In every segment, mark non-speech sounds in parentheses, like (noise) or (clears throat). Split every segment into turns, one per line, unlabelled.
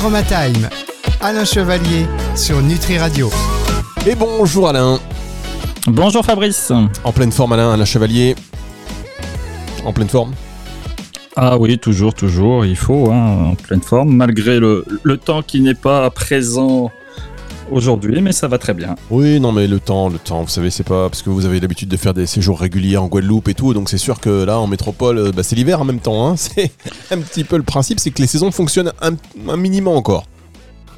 Aromatime, Alain Chevalier sur Nutri Radio.
Et bonjour Alain.
Bonjour Fabrice.
En pleine forme Alain, Alain Chevalier. En pleine forme?
Ah oui, toujours, toujours, il faut, hein, en pleine forme, malgré le, le temps qui n'est pas présent aujourd'hui, mais ça va très bien.
Oui, non mais le temps, le temps, vous savez, c'est pas parce que vous avez l'habitude de faire des séjours réguliers en Guadeloupe et tout, donc c'est sûr que là en métropole, euh, bah, c'est l'hiver en même temps. Hein. (laughs) C'est un petit peu le principe, c'est que les saisons fonctionnent un, un minimum encore.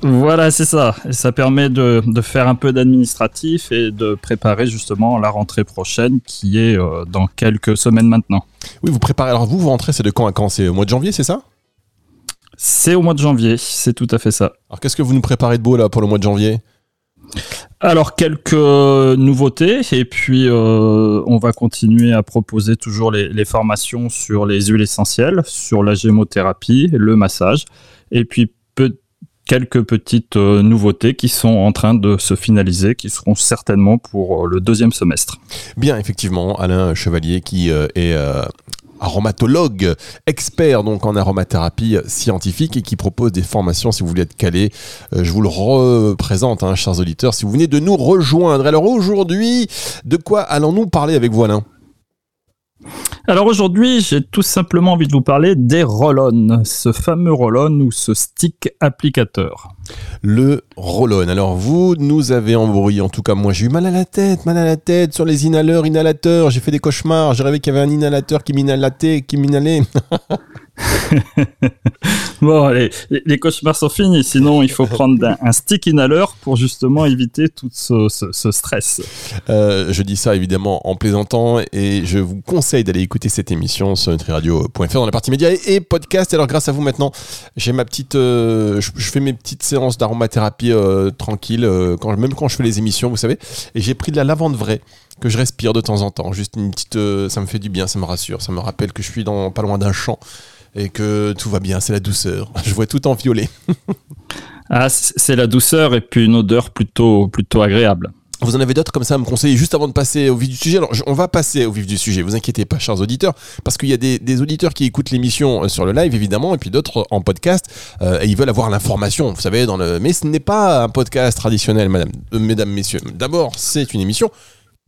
Voilà, c'est ça. Et ça permet de, de faire un peu d'administratif et de préparer justement la rentrée prochaine qui est euh, dans quelques semaines maintenant.
Oui, vous préparez. Alors vous, vous rentrez, c'est de quand à quand? C'est au mois de janvier, c'est ça?
C'est au mois de janvier, c'est tout à fait ça.
Alors qu'est-ce que vous nous préparez de beau là pour le mois de janvier?
Alors quelques nouveautés et puis euh, on va continuer à proposer toujours les, formations sur les huiles essentielles, sur la gémothérapie, le massage et puis peu- quelques petites euh, nouveautés qui sont en train de se finaliser, qui seront certainement pour euh, le deuxième semestre.
Bien, effectivement, Alain Chevalier qui est aromatologue, expert donc en aromathérapie scientifique et qui propose des formations si vous voulez être calé. Euh, je vous le représente, hein, chers auditeurs, si vous venez de nous rejoindre. Alors aujourd'hui, de quoi allons-nous parler avec vous, Alain?
Alors aujourd'hui, j'ai tout simplement envie de vous parler des roll-on, ce fameux roll-on ou ce stick applicateur.
Le roll-on. Alors vous nous avez embrouillé, en tout cas moi j'ai eu mal à la tête, mal à la tête sur les inhaleurs, inhalateurs, j'ai fait des cauchemars, j'ai rêvé qu'il y avait un inhalateur qui m'inhalatait, qui m'inhalait. (laughs) (laughs)
Bon, les, cauchemars sont finis, sinon il faut prendre un, un stick inhaler pour justement éviter tout ce, stress.
Euh, je dis ça évidemment en plaisantant et je vous conseille d'aller écouter cette émission sur nutriradio.fr dans la partie médias et, podcast. Alors grâce à vous maintenant, j'ai ma petite, euh, je, fais mes petites séances d'aromathérapie euh, tranquille, euh, même quand je fais les émissions, vous savez. Et j'ai pris de la lavande vraie que je respire de temps en temps. Juste une petite, euh, ça me fait du bien, ça me rassure, ça me rappelle que je suis dans pas loin d'un champ et que tout va bien, c'est la douceur. (laughs) Je vois tout en violet. (laughs)
Ah, c'est la douceur et puis une odeur plutôt, plutôt agréable.
Vous en avez d'autres comme ça à me conseiller juste avant de passer au vif du sujet? Alors, on va passer au vif du sujet, vous inquiétez pas, chers auditeurs, parce qu'il y a des, des auditeurs qui écoutent l'émission euh, sur le live, évidemment, et puis d'autres en podcast, euh, et ils veulent avoir l'information, vous savez, dans le... mais ce n'est pas un podcast traditionnel, madame, euh, mesdames, messieurs. D'abord, c'est une émission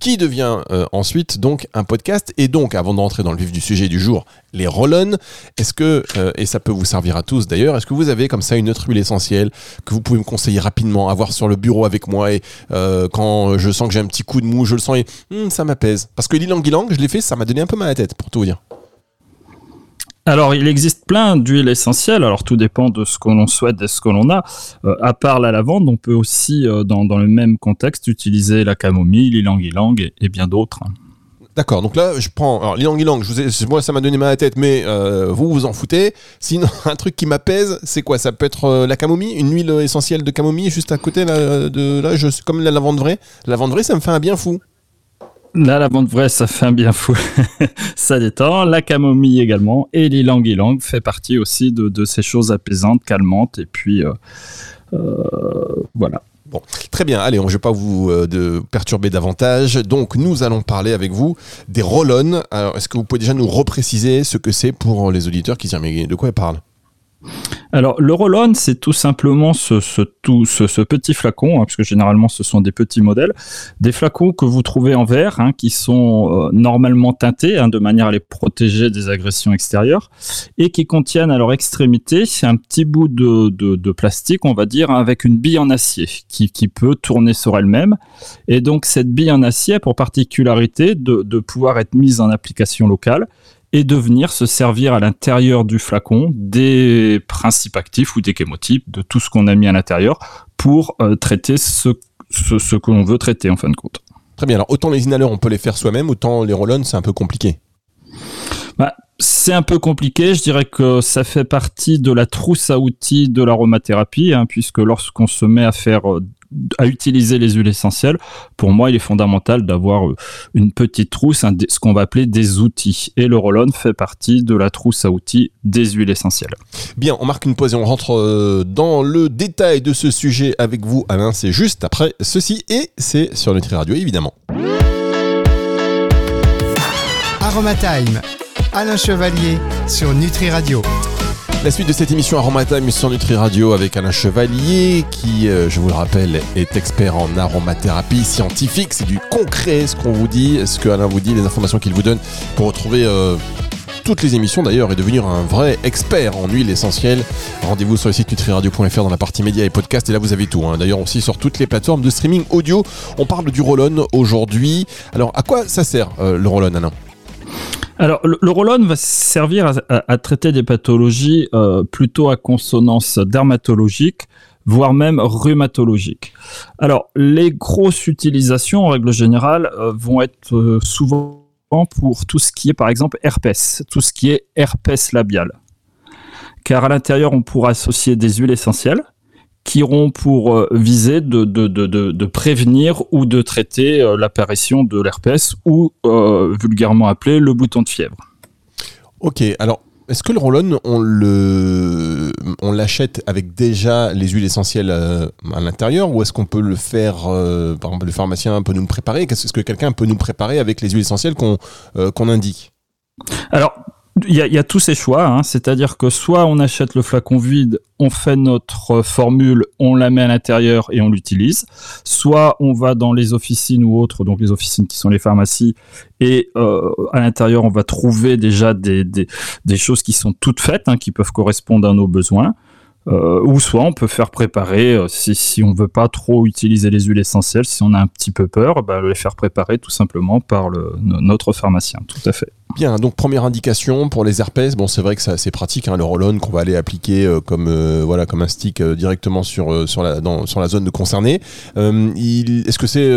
qui devient euh, ensuite donc un podcast. Et donc, avant de rentrer dans le vif du sujet du jour, les roll-on, est-ce que, euh, et ça peut vous servir à tous d'ailleurs, est-ce que vous avez comme ça une autre huile essentielle que vous pouvez me conseiller rapidement, avoir sur le bureau avec moi et euh, quand je sens que j'ai un petit coup de mou, je le sens et hum, ça m'apaise. Parce que l'ilang ilang, je l'ai fait, ça m'a donné un peu mal à la tête, pour tout vous dire.
Alors, il existe plein d'huiles essentielles. Alors, tout dépend de ce que l'on souhaite, de ce que l'on a. Euh, à part la lavande, on peut aussi, euh, dans, le même contexte, utiliser la camomille, l'ilang-ilang et, et bien d'autres.
D'accord, donc là, je prends. Alors, l'ilang ilang, je vous ai- moi, ça m'a donné mal à la tête, mais euh, vous vous en foutez. Sinon, (laughs) un truc qui m'apaise, c'est quoi? Ça peut être la camomille, une huile essentielle de camomille juste à côté de là, comme la lavande vraie? La lavande vraie, ça me fait un bien fou.
La lavande vraie, ça fait un bien fou. (laughs) ça détend. La camomille également. Et l'ilang-ilang fait partie aussi de, ces choses apaisantes, calmantes. Et puis, euh, euh, voilà.
Très bien. Allez, je ne vais pas vous euh, perturber davantage. Donc, nous allons parler avec vous des roll-on. Alors, est-ce que vous pouvez déjà nous repréciser ce que c'est pour les auditeurs qui se disent mais de quoi ils parlent?
Alors, le roll-on, c'est tout simplement ce, tout, ce, petit flacon, hein, parce que généralement, ce sont des petits modèles, des flacons que vous trouvez en verre, hein, qui sont euh, normalement teintés, hein, de manière à les protéger des agressions extérieures, et qui contiennent à leur extrémité un petit bout de, plastique, on va dire, hein, avec une bille en acier, qui, peut tourner sur elle-même. Et donc, cette bille en acier a pour particularité de pouvoir être mise en application locale et de venir se servir à l'intérieur du flacon des principes actifs ou des chémotypes, de tout ce qu'on a mis à l'intérieur pour euh, traiter ce, que l'on veut traiter en fin de compte.
Très bien. Alors, autant les inhaleurs, on peut les faire soi-même, autant les roll-on, c'est un peu compliqué.
Bah, c'est un peu compliqué, je dirais que ça fait partie de la trousse à outils de l'aromathérapie, hein, puisque lorsqu'on se met à faire euh, à utiliser les huiles essentielles, pour moi, il est fondamental d'avoir euh, une petite trousse, un ce qu'on va appeler des outils. Et le roll-on fait partie de la trousse à outils des huiles essentielles.
Bien, on marque une pause et on rentre euh, dans le détail de ce sujet avec vous, Alain. C'est juste après ceci et c'est sur Nutri Radio, évidemment.
Aromatime, Alain Chevalier sur Nutri Radio.
La suite de cette émission Aromatime sur Nutri Radio avec Alain Chevalier qui, euh, je vous le rappelle, est expert en aromathérapie scientifique. C'est du concret ce qu'on vous dit, ce que Alain vous dit, les informations qu'il vous donne pour retrouver euh, toutes les émissions d'ailleurs et devenir un vrai expert en huile essentielle. Rendez-vous sur le site nutriradio.fr dans la partie médias et podcasts et là vous avez tout. hein. D'ailleurs aussi sur toutes les plateformes de streaming audio. On parle du Rollon aujourd'hui. Alors à quoi ça sert euh, le Rollon Alain?
Alors, le, le va servir à traiter des pathologies euh, plutôt à consonance dermatologique, voire même rhumatologique. Alors, les grosses utilisations, en règle générale, euh, vont être euh, souvent pour tout ce qui est, par exemple, herpès, tout ce qui est herpès labial. Car à l'intérieur, on pourra associer des huiles essentielles qui auront pour euh, viser de, de, de, de, prévenir ou de traiter euh, l'apparition de l'herpès ou euh, vulgairement appelé le bouton de fièvre.
Ok, alors est-ce que le roll-on, on le, on l'achète avec déjà les huiles essentielles à l'intérieur ou est-ce qu'on peut le faire, euh, par exemple, le pharmacien peut nous le préparer? Qu'est-ce que quelqu'un peut nous préparer avec les huiles essentielles qu'on euh, qu'on indique?
Alors, il y, a- tous ces choix, hein, c'est-à-dire que soit on achète le flacon vide, on fait notre euh, formule, on la met à l'intérieur et on l'utilise, soit on va dans les officines ou autres, donc les officines qui sont les pharmacies, et euh, à l'intérieur on va trouver déjà des, des, des choses qui sont toutes faites, hein, qui peuvent correspondre à nos besoins. Euh, ou soit on peut faire préparer, euh, si, si on veut pas trop utiliser les huiles essentielles, si on a un petit peu peur, bah, les faire préparer tout simplement par notre pharmacien, tout à fait.
Bien, donc première indication pour les herpès. Bon, c'est vrai que c'est pratique, hein, le roll-on qu'on va aller appliquer euh, comme euh, voilà comme un stick directement sur sur la zone concernée. Euh, il- est-ce que c'est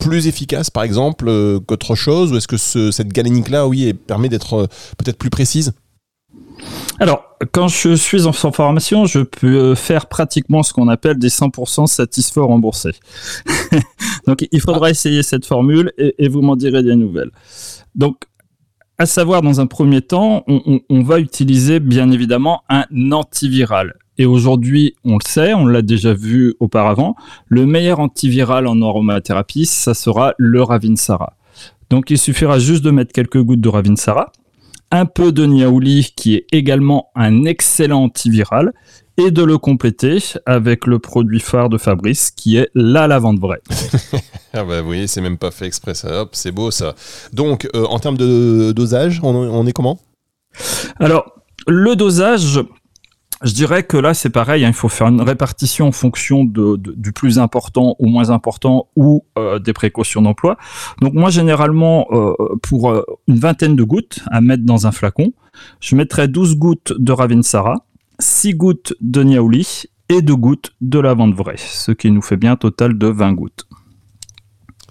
plus efficace, par exemple, qu'autre chose, ou est-ce que ce- cette galénique là, oui, permet d'être peut-être plus précise?
Alors, quand je suis en formation, je peux euh, faire pratiquement ce qu'on appelle des 100% satisfaits remboursés. (laughs) Donc, il faudra essayer cette formule et, et vous m'en direz des nouvelles. Donc, à savoir, dans un premier temps, on, on- on va utiliser bien évidemment un antiviral. Et aujourd'hui, on le sait, on l'a déjà vu auparavant, le meilleur antiviral en aromathérapie, ça sera le Ravinsara. Donc, il suffira juste de mettre quelques gouttes de Ravinsara, un peu de niaouli qui est également un excellent antiviral et de le compléter avec le produit phare de Fabrice qui est la lavande vraie. (laughs)
Ah bah voyez, c'est même pas fait exprès ça. Hop, c'est beau ça. Donc, euh, en termes de dosage, on, on est comment?
Alors, le dosage, je dirais que là, c'est pareil, hein, il faut faire une répartition en fonction de, du plus important au moins important ou euh, des précautions d'emploi. Donc moi, généralement, euh, pour euh, une vingtaine de gouttes à mettre dans un flacon, je mettrais 12 gouttes de Ravinsara, 6 gouttes de Niaouli et 2 gouttes de lavande vraie, ce qui nous fait bien un total de 20 gouttes.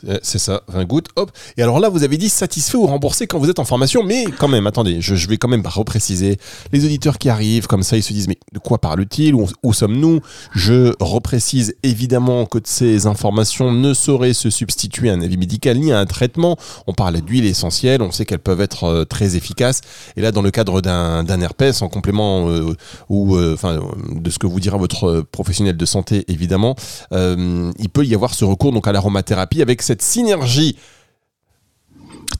Euh, C'est ça, 20 gouttes. Hop. Et alors là, vous avez dit satisfait ou remboursé quand vous êtes en formation, mais quand même, attendez, je, vais quand même repréciser. Les auditeurs qui arrivent comme ça, ils se disent mais de quoi parle-t-il? Où, où sommes-nous? Je reprécise évidemment que ces informations ne sauraient se substituer à un avis médical ni à un traitement. On parle d'huile essentielle, on sait qu'elles peuvent être euh, très efficaces. Et là, dans le cadre d'un herpès, en complément euh, ou de ce que vous dira votre professionnel de santé, évidemment, il peut y avoir ce recours donc à l'aromathérapie avec cette synergie.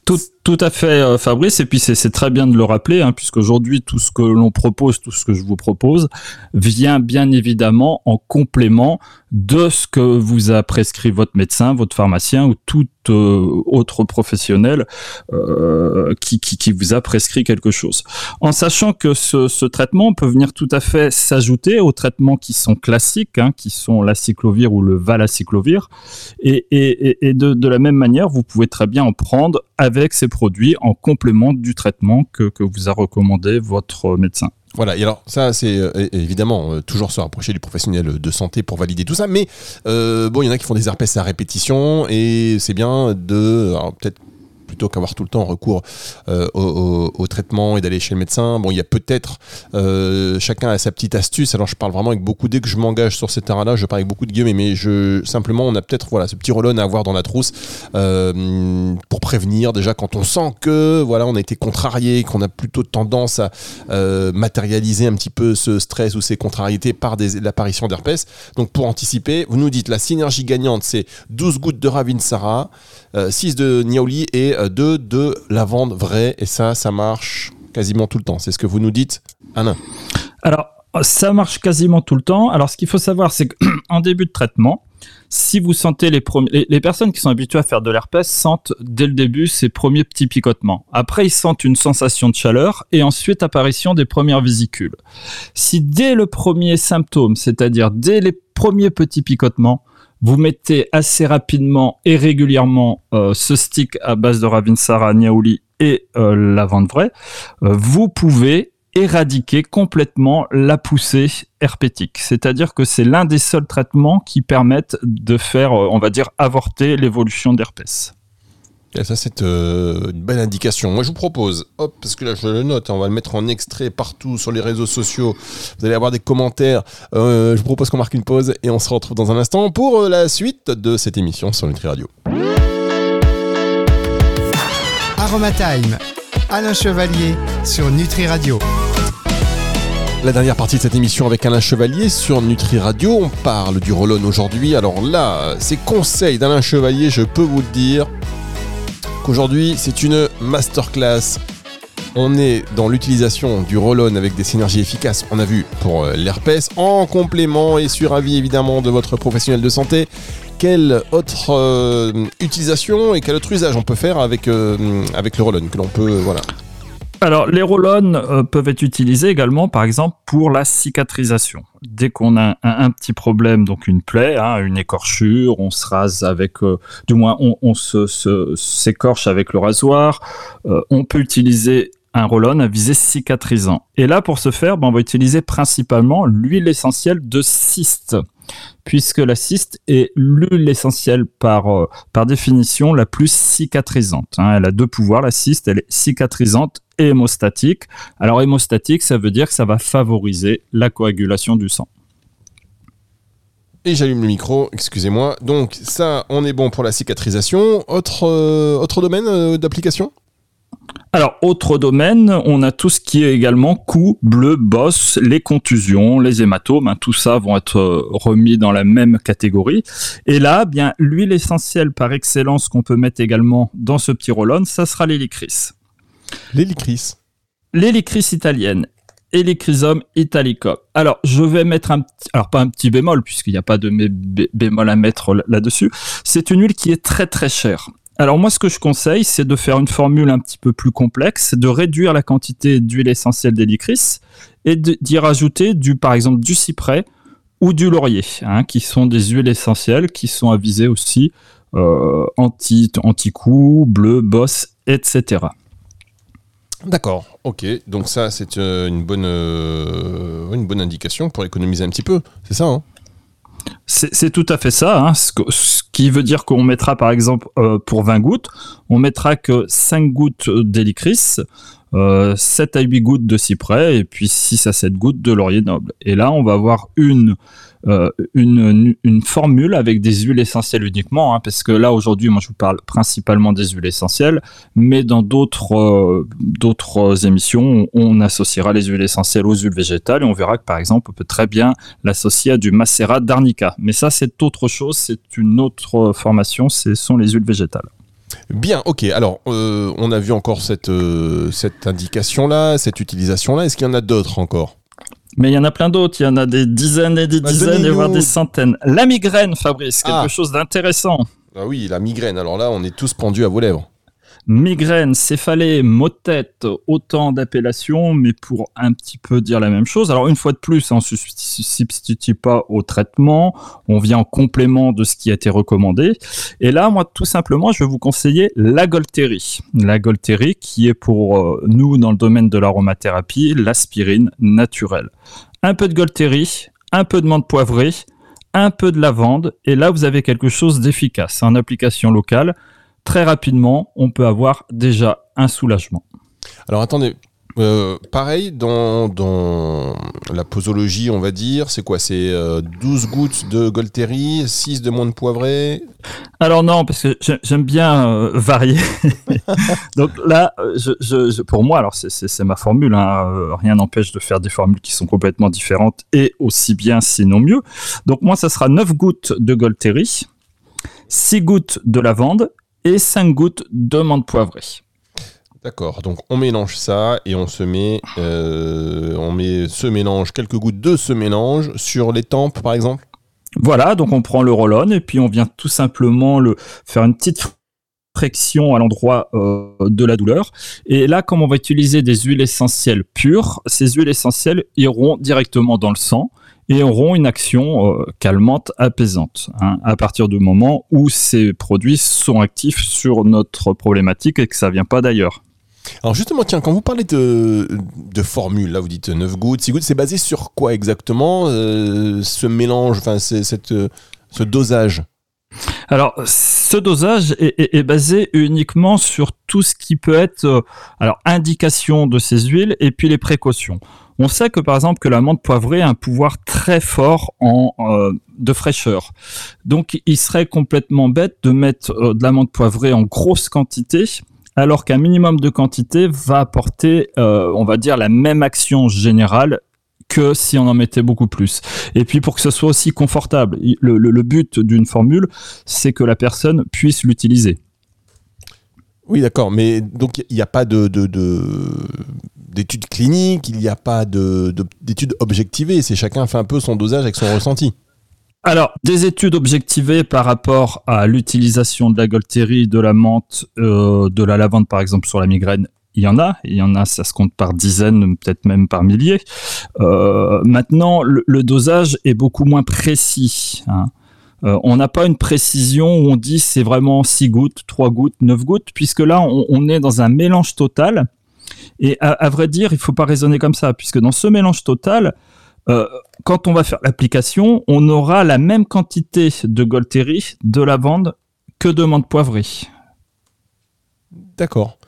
Tout, tout à fait, euh, Fabrice. Et puis c'est très bien de le rappeler, hein, puisqu'aujourd'hui tout ce que l'on propose, tout ce que je vous propose, vient bien évidemment en complément de ce que vous a prescrit votre médecin, votre pharmacien ou tout euh, autre professionnel euh, qui, vous a prescrit quelque chose. En sachant que ce, traitement peut venir tout à fait s'ajouter aux traitements qui sont classiques, hein, qui sont l'aciclovir ou le valacyclovir, et de, de la même manière, vous pouvez très bien en prendre avec ces produits en complément du traitement que, vous a recommandé votre médecin.
Voilà, et alors ça c'est euh, évidemment euh, toujours se rapprocher du professionnel de santé pour valider tout ça, mais euh, bon, il y en a qui font des herpès à répétition et c'est bien de, peut-être plutôt qu'avoir tout le temps recours euh, au, traitement et d'aller chez le médecin. Bon, il y a peut-être euh, chacun a sa petite astuce. Alors je parle vraiment avec beaucoup dès que je m'engage sur ces terrains-là, je parle avec beaucoup de guillemets, mais je simplement on a peut-être voilà ce petit rollon à avoir dans la trousse euh, pour prévenir déjà quand on sent que voilà on a été contrarié, qu'on a plutôt tendance à matérialiser un petit peu ce stress ou ces contrariétés par l'apparition d'herpès. Donc pour anticiper, vous nous dites la synergie gagnante, c'est 12 gouttes de Ravinsara, euh, 6 de Niaouli et euh, 2 de lavande vraie. Et ça, ça marche quasiment tout le temps. C'est ce que vous nous dites, Alain.
Alors, ça marche quasiment tout le temps. Alors, ce qu'il faut savoir, c'est qu'en (clears throat) début de traitement, si vous sentez les, premiers, les, personnes qui sont habituées à faire de l'herpès sentent dès le début ces premiers petits picotements. Après, ils sentent une sensation de chaleur et ensuite apparition des premières vésicules. Si dès le premier symptôme, c'est-à-dire dès les premiers petits picotements, vous mettez assez rapidement et régulièrement euh, ce stick à base de Ravinsara, Niaouli et euh, lavande vraie, euh, vous pouvez éradiquer complètement la poussée herpétique. C'est-à-dire que c'est l'un des seuls traitements qui permettent de faire, euh, on va dire, avorter l'évolution d'herpès.
Et ça, c'est euh, une belle indication. Moi, je vous propose, hop, parce que là, je le note, hein, on va le mettre en extrait partout sur les réseaux sociaux. Vous allez avoir des commentaires. Euh, je vous propose qu'on marque une pause et on se retrouve dans un instant pour la suite de cette émission sur Nutri Radio.
Aromatime, Alain Chevalier sur Nutri Radio.
La dernière partie de cette émission avec Alain Chevalier sur Nutri Radio. On parle du roll aujourd'hui. Alors là, ces conseils d'Alain Chevalier, je peux vous le dire qu'aujourd'hui, c'est une masterclass. On est dans l'utilisation du roll avec des synergies efficaces, on a vu pour euh, l'herpès, en complément et sur avis évidemment de votre professionnel de santé. Quelle autre euh, utilisation et quel autre usage on peut faire avec, euh, le roll que l'on peut voilà,
alors, les roll euh, peuvent être utilisés également, par exemple, pour la cicatrisation. Dès qu'on a un, petit problème, donc une plaie, hein, une écorchure, on se rase avec, euh, du moins, on, s'écorche avec le rasoir. Euh, on peut utiliser un roll à visée cicatrisant. Et là, pour ce faire, ben, on va utiliser principalement l'huile essentielle de cyste puisque la cyste est l'huile essentielle par, euh, par définition la plus cicatrisante. Hein. Elle a deux pouvoirs, la cyste, elle est cicatrisante et hémostatique. Alors hémostatique, ça veut dire que ça va favoriser la coagulation du sang.
Et j'allume le micro, excusez-moi. Donc ça, on est bon pour la cicatrisation. Autre, euh, domaine euh, d'application?
Alors, autre domaine, on a tout ce qui est également cou, bleu, bosse, les contusions, les hématomes, hein, tout ça vont être euh, remis dans la même catégorie. Et là, bien, l'huile essentielle par excellence qu'on peut mettre également dans ce petit roll ça sera l'hélicris.
L'hélicris
L'hélicris italienne. Helichrysum italicum. Alors, je vais mettre un petit, alors pas un petit bémol, puisqu'il n'y a pas de bémol à mettre là-dessus. C'est une huile qui est très très chère. Alors moi, ce que je conseille, c'est de faire une formule un petit peu plus complexe, de réduire la quantité d'huile essentielle d'hélicris et d'y rajouter du, par exemple, du cyprès ou du laurier, hein, qui sont des huiles essentielles qui sont avisées aussi euh, anti, anti-coup, bleu, bosse, etc.
D'accord, ok. Donc ça, c'est euh, une bonne, euh, une bonne indication pour économiser un petit peu, c'est ça hein?
C'est tout à fait ça, hein. ce, qui veut dire qu'on mettra par exemple euh, pour 20 gouttes, on mettra que 5 gouttes d'hélicris, euh, 7 à 8 gouttes de cyprès et puis 6 à 7 gouttes de laurier noble. Et là, on va avoir une euh, une, formule avec des huiles essentielles uniquement, hein, parce que là aujourd'hui, moi je vous parle principalement des huiles essentielles, mais dans d'autres euh, émissions, on, associera les huiles essentielles aux huiles végétales et on verra que par exemple, on peut très bien l'associer à du macérat d'arnica. Mais ça, c'est autre chose, c'est une autre formation, ce sont les huiles végétales.
Bien, ok. Alors, euh, on a vu encore cette, cette indication-là, cette utilisation-là. Est-ce qu'il y en a d'autres encore?
Mais il y en a plein d'autres, il y en a des dizaines et des bah, dizaines, voire des centaines. La migraine, Fabrice, quelque ah. chose d'intéressant.
Ah oui, la migraine. Alors là, on est tous pendus à vos lèvres.
Migraine, céphalée, mot-tête, autant d'appellations, mais pour un petit peu dire la même chose. Alors une fois de plus, on ne se substitue pas au traitement, on vient en complément de ce qui a été recommandé. Et là, moi, tout simplement, je vais vous conseiller la Golterie. La Golterie qui est pour euh, nous, dans le domaine de l'aromathérapie, l'aspirine naturelle. Un peu de Golterie, un peu de menthe poivrée, un peu de lavande, et là, vous avez quelque chose d'efficace en application locale très rapidement, on peut avoir déjà un soulagement.
Alors attendez, euh, pareil, dans, dans, la posologie, on va dire, c'est quoi? C'est 12 euh, gouttes de Golteri, 6 de menthe poivrée
Alors non, parce que j'aime bien euh, varier. (laughs) Donc là, je, pour moi, alors c'est ma formule, hein, rien n'empêche de faire des formules qui sont complètement différentes et aussi bien, sinon mieux. Donc moi, ça sera 9 gouttes de Golteri, 6 gouttes de lavande et 5 gouttes de menthe poivrée.
D'accord, donc on mélange ça et on se met, euh, on met ce mélange, quelques gouttes de ce mélange sur les tempes par exemple?
Voilà, donc on prend le roll-on et puis on vient tout simplement le faire une petite friction à l'endroit euh, de la douleur. Et là, comme on va utiliser des huiles essentielles pures, ces huiles essentielles iront directement dans le sang et auront une action euh, calmante, apaisante, hein, à partir du moment où ces produits sont actifs sur notre problématique et que ça vient pas d'ailleurs.
Alors justement, tiens, quand vous parlez de, formule, là vous dites 9 gouttes, 6 gouttes, c'est basé sur quoi exactement euh, ce mélange, enfin euh, ce dosage?
Alors, ce dosage est, basé uniquement sur tout ce qui peut être euh, alors indication de ces huiles et puis les précautions. On sait que par exemple que la menthe poivrée a un pouvoir très fort en euh, de fraîcheur. Donc, il serait complètement bête de mettre euh, de la menthe poivrée en grosse quantité alors qu'un minimum de quantité va apporter, on va dire, la même action générale que si on en mettait beaucoup plus. Et puis pour que ce soit aussi confortable, le, le, le but d'une formule, c'est que la personne puisse l'utiliser.
Oui, d'accord, mais donc il n'y a pas de, de, de d'études cliniques, il n'y a pas de, d'études objectivées, c'est chacun fait un peu son dosage avec son ressenti.
Alors, des études objectivées par rapport à l'utilisation de la Golterie, de la menthe, euh, de la lavande par exemple sur la migraine, il y en a, il y en a, ça se compte par dizaines, peut-être même par milliers. Euh, maintenant, le, dosage est beaucoup moins précis. Hein. Euh, on n'a pas une précision où on dit c'est vraiment 6 gouttes, 3 gouttes, 9 gouttes, puisque là, on, est dans un mélange total. Et à, vrai dire, il faut pas raisonner comme ça, puisque dans ce mélange total, euh, quand on va faire l'application, on aura la même quantité de Golterie, de lavande, que de menthe poivrée.
D'accord.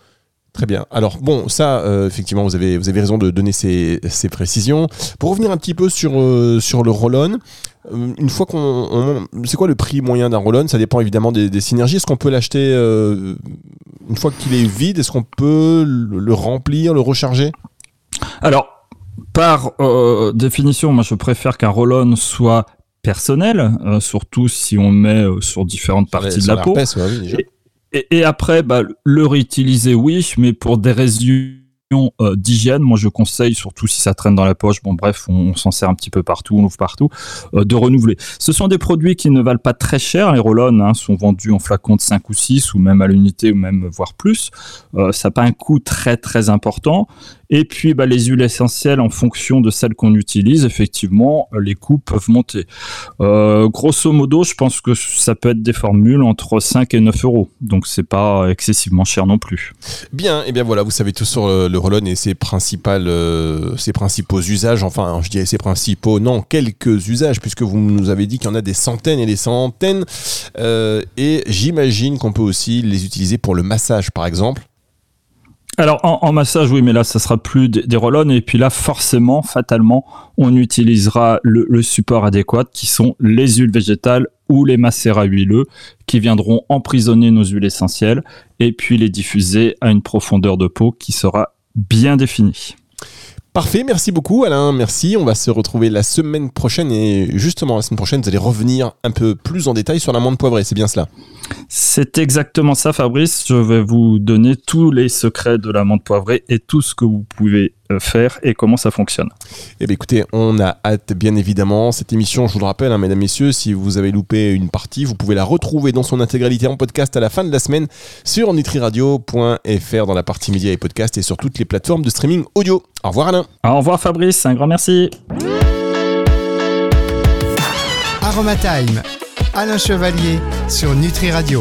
Très bien. Alors bon, ça, euh, effectivement, vous avez, vous avez raison de donner ces, ces précisions. Pour revenir un petit peu sur, euh, sur le roll-on, euh, une fois qu'on... C'est quoi le prix moyen d'un roll-on? Ça dépend évidemment des, des synergies. Est-ce qu'on peut l'acheter une fois qu'il est vide Est-ce qu'on peut le, le, remplir, le recharger?
Alors, par définition, moi je préfère qu'un roll-on soit personnel, surtout si on met sur différentes parties de la peau.
Ouais, oui,
et, après, bah, le réutiliser, oui, mais pour des raisons euh, d'hygiène, moi je conseille, surtout si ça traîne dans la poche, bon bref, on, on s'en sert un petit peu partout, on ouvre partout, euh, de renouveler. Ce sont des produits qui ne valent pas très cher, les roll hein, sont vendus en flacons de 5 ou 6, ou même à l'unité, ou même voire plus. Euh, ça n'a pas un coût très très important. Et puis bah, les huiles essentielles, en fonction de celles qu'on utilise, effectivement, les coûts peuvent monter. Euh, grosso modo, je pense que ça peut être des formules entre 5 et 9 euros. Donc c'est pas excessivement cher non plus.
Bien, et eh bien voilà, vous savez tout sur le, le roll et euh, ses principaux usages. Enfin, je dirais ses principaux, non, quelques usages, puisque vous nous avez dit qu'il y en a des centaines et des centaines. Euh, et j'imagine qu'on peut aussi les utiliser pour le massage, par exemple.
Alors en, massage, oui, mais là, ça sera plus des, des Et puis là, forcément, fatalement, on utilisera le, le, support adéquat qui sont les huiles végétales ou les macérats huileux qui viendront emprisonner nos huiles essentielles et puis les diffuser à une profondeur de peau qui sera bien définie.
Parfait, merci beaucoup Alain, merci. On va se retrouver la semaine prochaine et justement la semaine prochaine, vous allez revenir un peu plus en détail sur l'amande poivrée, c'est bien cela?
C'est exactement ça Fabrice, je vais vous donner tous les secrets de l'amande poivrée et tout ce que vous pouvez faire et comment ça fonctionne.
Eh bien écoutez, on a hâte bien évidemment. Cette émission, je vous le rappelle, hein, mesdames, messieurs, si vous avez loupé une partie, vous pouvez la retrouver dans son intégralité en podcast à la fin de la semaine sur nutriradio.fr dans la partie médias et podcast et sur toutes les plateformes de streaming audio. Au revoir Alain.
Au revoir Fabrice, un grand merci.
Aromatime, Alain Chevalier sur Nutri Radio.